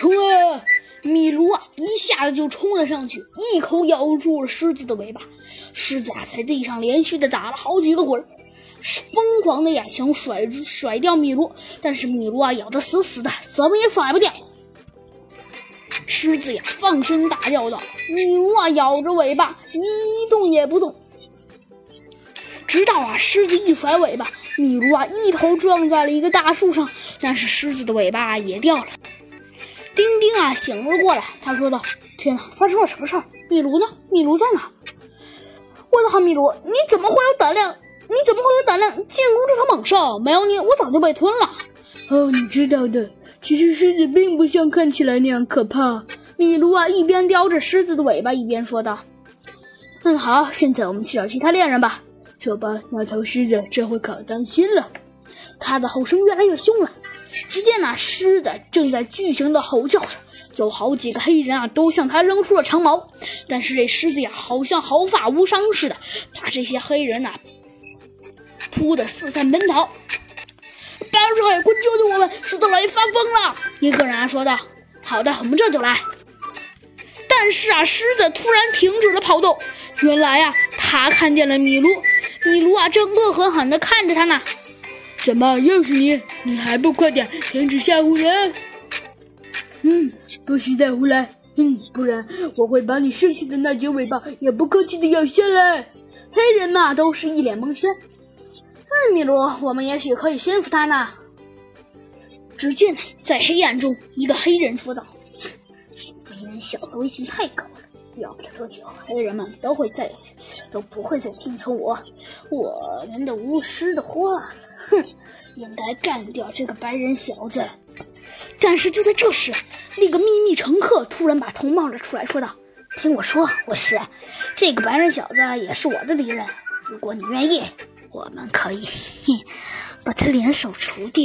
冲啊！米卢啊，一下子就冲了上去，一口咬住了狮子的尾巴。狮子啊，在地上连续的打了好几个滚，疯狂的呀想甩甩掉米卢，但是米卢啊咬得死死的，怎么也甩不掉。狮子呀放声大叫道：“米卢啊，咬着尾巴一动也不动。”直到啊，狮子一甩尾巴，米卢啊一头撞在了一个大树上，但是狮子的尾巴也掉了。丁丁啊醒了过来，他说道：“天哪，发生了什么事儿？米卢呢？米卢在哪？我的好米卢，你怎么会有胆量？你怎么会有胆量进攻这头猛兽？没有你，我早就被吞了。”哦，你知道的，其实狮子并不像看起来那样可怕。米卢啊一边叼着狮子的尾巴，一边说道：“嗯，好，现在我们去找其他猎人吧。”走吧，那头狮子这回可当心了，它的吼声越来越凶了。只见那狮子正在巨型的吼叫着，有好几个黑人啊都向他扔出了长矛，但是这狮子呀好像毫发无伤似的，把这些黑人呐扑得四散奔逃。白帅，快救救我们！狮子老爷发疯了！一个人啊说道：“好的，我们这就来。”但是啊，狮子突然停止了跑动，原来啊，他看见了米卢。米卢啊，正恶狠狠地看着他呢。怎么又是你？你还不快点停止吓唬人？嗯，不许再胡来！嗯，不然我会把你剩下的那截尾巴也不客气的咬下来。黑人嘛，都是一脸蒙圈。嗯，米罗，我们也许可以驯服他呢。只见在黑暗中，一个黑人说道：“这黑人小子威信太高了。”要不了多久，黑人们都会再都不会再听从我我们的巫师的话。哼，应该干掉这个白人小子。但是就在这时，那个秘密乘客突然把头冒了出来，说道：“听我说，我是，这个白人小子也是我的敌人。如果你愿意，我们可以 把他联手除掉。”